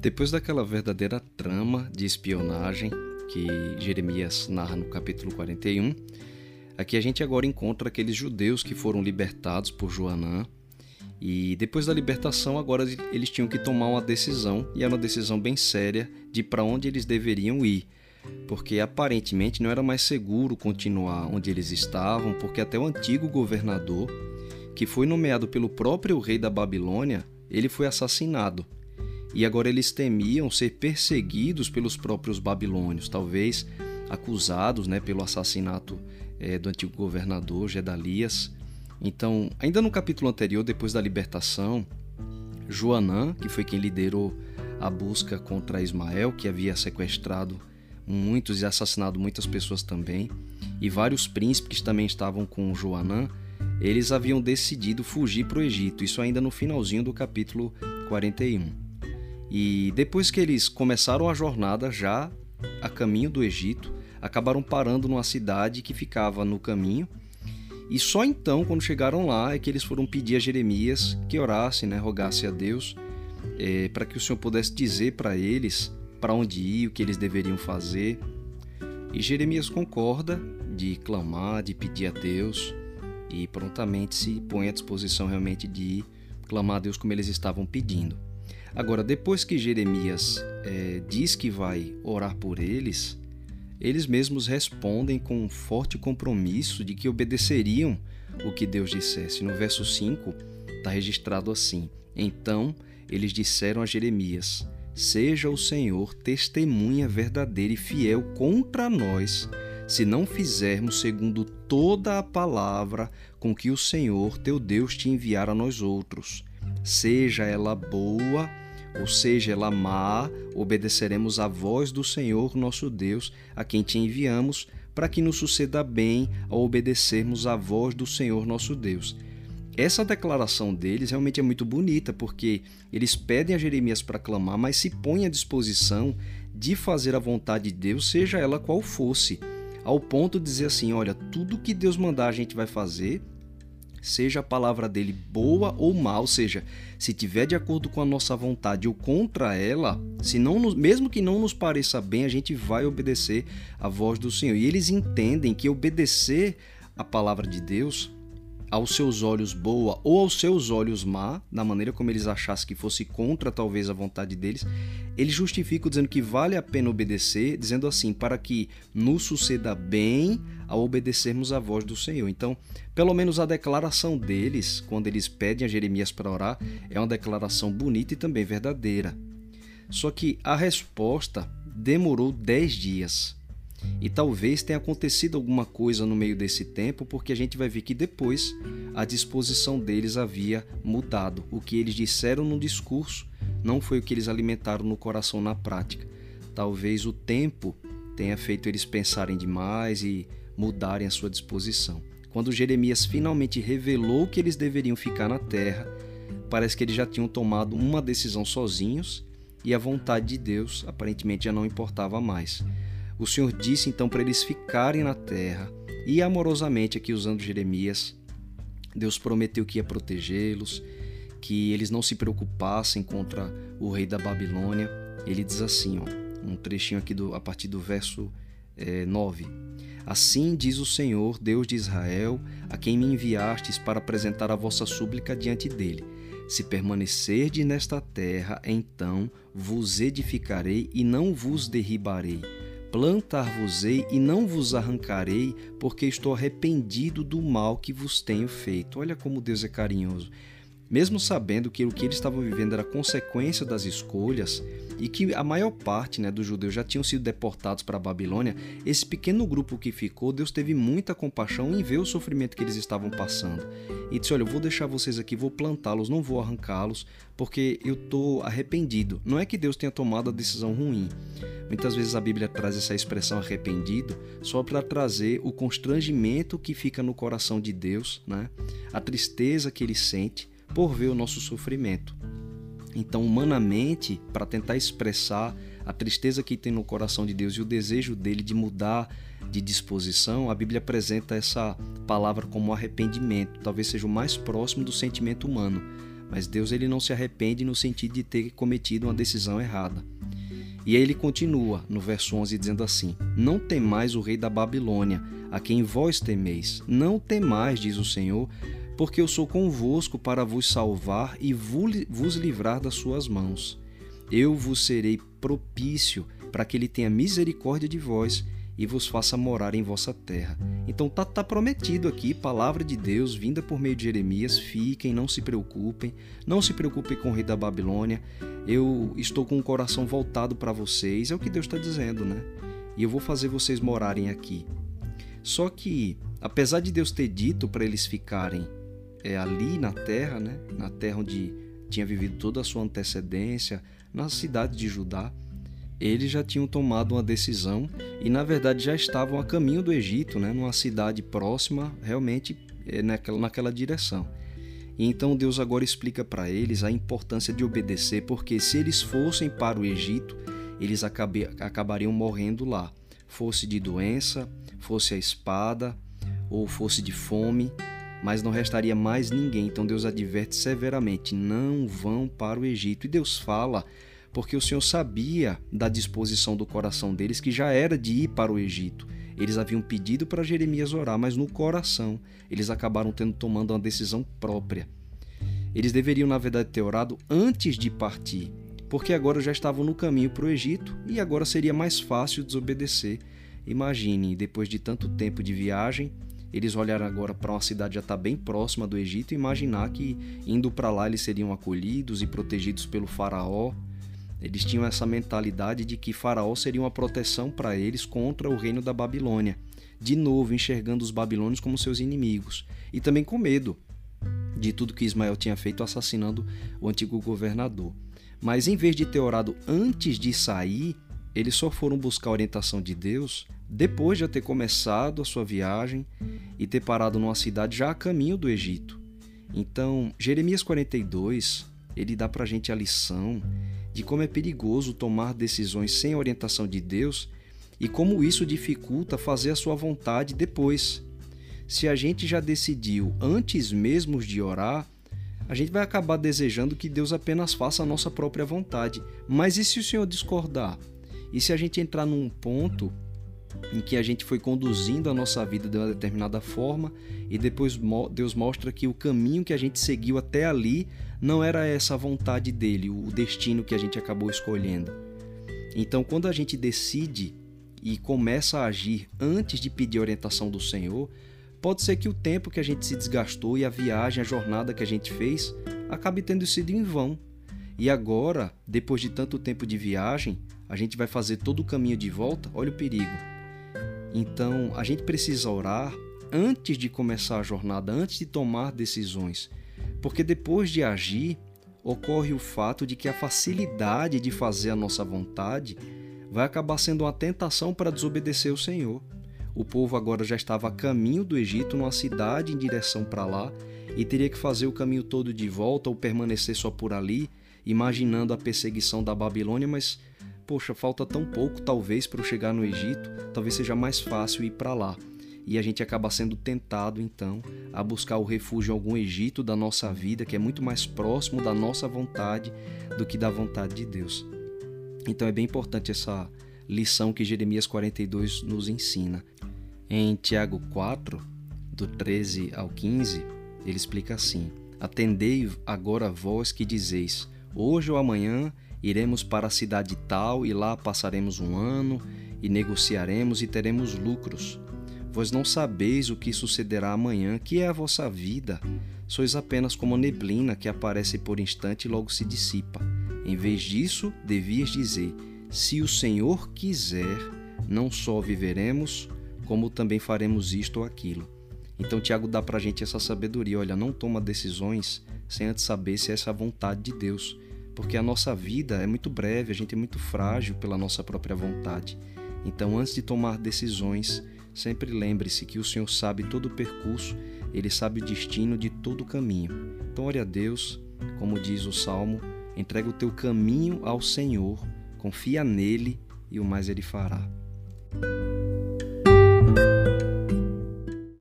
Depois daquela verdadeira trama de espionagem que Jeremias narra no capítulo 41, aqui a gente agora encontra aqueles judeus que foram libertados por Joanã. E depois da libertação, agora eles tinham que tomar uma decisão, e era uma decisão bem séria de para onde eles deveriam ir, porque aparentemente não era mais seguro continuar onde eles estavam, porque até o antigo governador, que foi nomeado pelo próprio rei da Babilônia, ele foi assassinado e agora eles temiam ser perseguidos pelos próprios babilônios, talvez acusados né, pelo assassinato é, do antigo governador Gedalias. Então, ainda no capítulo anterior, depois da libertação, Joanã, que foi quem liderou a busca contra Ismael, que havia sequestrado muitos e assassinado muitas pessoas também, e vários príncipes que também estavam com Joanã, eles haviam decidido fugir para o Egito, isso ainda no finalzinho do capítulo 41. E depois que eles começaram a jornada já a caminho do Egito, acabaram parando numa cidade que ficava no caminho. E só então, quando chegaram lá, é que eles foram pedir a Jeremias que orasse, né, rogasse a Deus, é, para que o Senhor pudesse dizer para eles para onde ir, o que eles deveriam fazer. E Jeremias concorda de clamar, de pedir a Deus e prontamente se põe à disposição realmente de clamar a Deus como eles estavam pedindo. Agora, depois que Jeremias é, diz que vai orar por eles, eles mesmos respondem com um forte compromisso de que obedeceriam o que Deus dissesse. No verso 5 está registrado assim: Então eles disseram a Jeremias: Seja o Senhor testemunha verdadeira e fiel contra nós, se não fizermos segundo toda a palavra com que o Senhor teu Deus te enviar a nós outros, seja ela boa ou seja, ela má, obedeceremos à voz do Senhor nosso Deus, a quem te enviamos, para que nos suceda bem ao obedecermos à voz do Senhor nosso Deus. Essa declaração deles realmente é muito bonita, porque eles pedem a Jeremias para clamar, mas se põem à disposição de fazer a vontade de Deus, seja ela qual fosse, ao ponto de dizer assim: olha, tudo que Deus mandar a gente vai fazer, seja a palavra dele boa ou ou seja, se tiver de acordo com a nossa vontade ou contra ela, se não nos, mesmo que não nos pareça bem, a gente vai obedecer a voz do Senhor. E eles entendem que obedecer a palavra de Deus aos seus olhos boa ou aos seus olhos má, da maneira como eles achassem que fosse contra talvez a vontade deles, eles justificam dizendo que vale a pena obedecer, dizendo assim, para que nos suceda bem ao obedecermos a voz do Senhor. Então, pelo menos a declaração deles, quando eles pedem a Jeremias para orar, é uma declaração bonita e também verdadeira. Só que a resposta demorou dez dias. E talvez tenha acontecido alguma coisa no meio desse tempo, porque a gente vai ver que depois a disposição deles havia mudado. O que eles disseram no discurso não foi o que eles alimentaram no coração na prática. Talvez o tempo tenha feito eles pensarem demais e mudarem a sua disposição. Quando Jeremias finalmente revelou que eles deveriam ficar na terra, parece que eles já tinham tomado uma decisão sozinhos e a vontade de Deus aparentemente já não importava mais. O Senhor disse então para eles ficarem na terra e amorosamente, aqui usando Jeremias, Deus prometeu que ia protegê-los, que eles não se preocupassem contra o rei da Babilônia. Ele diz assim, ó, um trechinho aqui do, a partir do verso é, 9. Assim diz o Senhor, Deus de Israel, a quem me enviastes para apresentar a vossa súplica diante dele. Se permanecerdes nesta terra, então vos edificarei e não vos derribarei plantar-vos-ei e não vos arrancarei, porque estou arrependido do mal que vos tenho feito. Olha como Deus é carinhoso. Mesmo sabendo que o que eles estavam vivendo era consequência das escolhas e que a maior parte né, dos judeus já tinham sido deportados para a Babilônia, esse pequeno grupo que ficou, Deus teve muita compaixão em ver o sofrimento que eles estavam passando. E disse: Olha, eu vou deixar vocês aqui, vou plantá-los, não vou arrancá-los, porque eu estou arrependido. Não é que Deus tenha tomado a decisão ruim. Muitas vezes a Bíblia traz essa expressão arrependido só para trazer o constrangimento que fica no coração de Deus, né? a tristeza que ele sente por ver o nosso sofrimento. Então, humanamente, para tentar expressar a tristeza que tem no coração de Deus e o desejo dele de mudar de disposição, a Bíblia apresenta essa palavra como arrependimento, talvez seja o mais próximo do sentimento humano. Mas Deus ele não se arrepende no sentido de ter cometido uma decisão errada. E aí ele continua no verso 11 dizendo assim: Não temais o rei da Babilônia, a quem vós temeis. Não temais, diz o Senhor, porque eu sou convosco para vos salvar e vos livrar das suas mãos. Eu vos serei propício para que ele tenha misericórdia de vós e vos faça morar em vossa terra. Então tá, tá prometido aqui, palavra de Deus vinda por meio de Jeremias, fiquem, não se preocupem, não se preocupem com o rei da Babilônia, eu estou com o coração voltado para vocês, é o que Deus está dizendo, né? E eu vou fazer vocês morarem aqui. Só que, apesar de Deus ter dito para eles ficarem é, ali na terra, né? Na terra onde tinha vivido toda a sua antecedência, na cidade de Judá, eles já tinham tomado uma decisão e, na verdade, já estavam a caminho do Egito, né, numa cidade próxima, realmente é, naquela, naquela direção. E então Deus agora explica para eles a importância de obedecer, porque se eles fossem para o Egito, eles acabe, acabariam morrendo lá, fosse de doença, fosse a espada ou fosse de fome, mas não restaria mais ninguém. Então Deus adverte severamente: não vão para o Egito. E Deus fala porque o Senhor sabia da disposição do coração deles que já era de ir para o Egito. Eles haviam pedido para Jeremias orar, mas no coração eles acabaram tendo tomando uma decisão própria. Eles deveriam, na verdade, ter orado antes de partir, porque agora já estavam no caminho para o Egito e agora seria mais fácil desobedecer. Imagine, depois de tanto tempo de viagem, eles olharam agora para uma cidade já está bem próxima do Egito e imaginar que indo para lá eles seriam acolhidos e protegidos pelo faraó eles tinham essa mentalidade de que Faraó seria uma proteção para eles contra o reino da Babilônia, de novo enxergando os babilônios como seus inimigos e também com medo de tudo que Ismael tinha feito assassinando o antigo governador. Mas em vez de ter orado antes de sair, eles só foram buscar a orientação de Deus depois de ter começado a sua viagem e ter parado numa cidade já a caminho do Egito. Então, Jeremias 42, ele dá para a gente a lição de como é perigoso tomar decisões sem orientação de Deus e como isso dificulta fazer a sua vontade depois. Se a gente já decidiu antes mesmo de orar, a gente vai acabar desejando que Deus apenas faça a nossa própria vontade. Mas e se o Senhor discordar? E se a gente entrar num ponto em que a gente foi conduzindo a nossa vida de uma determinada forma e depois Deus mostra que o caminho que a gente seguiu até ali não era essa vontade dele, o destino que a gente acabou escolhendo. Então, quando a gente decide e começa a agir antes de pedir orientação do Senhor, pode ser que o tempo que a gente se desgastou e a viagem, a jornada que a gente fez, acabe tendo sido em vão. E agora, depois de tanto tempo de viagem, a gente vai fazer todo o caminho de volta, olha o perigo. Então, a gente precisa orar antes de começar a jornada, antes de tomar decisões. Porque depois de agir, ocorre o fato de que a facilidade de fazer a nossa vontade vai acabar sendo uma tentação para desobedecer o Senhor. O povo agora já estava a caminho do Egito, numa cidade em direção para lá, e teria que fazer o caminho todo de volta ou permanecer só por ali, imaginando a perseguição da Babilônia, mas poxa, falta tão pouco talvez para eu chegar no Egito, talvez seja mais fácil ir para lá e a gente acaba sendo tentado então a buscar o refúgio em algum Egito da nossa vida, que é muito mais próximo da nossa vontade do que da vontade de Deus. Então é bem importante essa lição que Jeremias 42 nos ensina. Em Tiago 4, do 13 ao 15, ele explica assim: Atendei agora vós que dizeis: Hoje ou amanhã iremos para a cidade tal e lá passaremos um ano e negociaremos e teremos lucros. Vós não sabeis o que sucederá amanhã, que é a vossa vida. Sois apenas como neblina que aparece por instante e logo se dissipa. Em vez disso, devias dizer: Se o Senhor quiser, não só viveremos, como também faremos isto ou aquilo. Então, Tiago dá para a gente essa sabedoria: olha, não toma decisões sem antes saber se essa é a vontade de Deus, porque a nossa vida é muito breve, a gente é muito frágil pela nossa própria vontade. Então, antes de tomar decisões, Sempre lembre-se que o Senhor sabe todo o percurso, ele sabe o destino de todo o caminho. Então, ore a Deus, como diz o salmo, entrega o teu caminho ao Senhor, confia nele e o mais ele fará.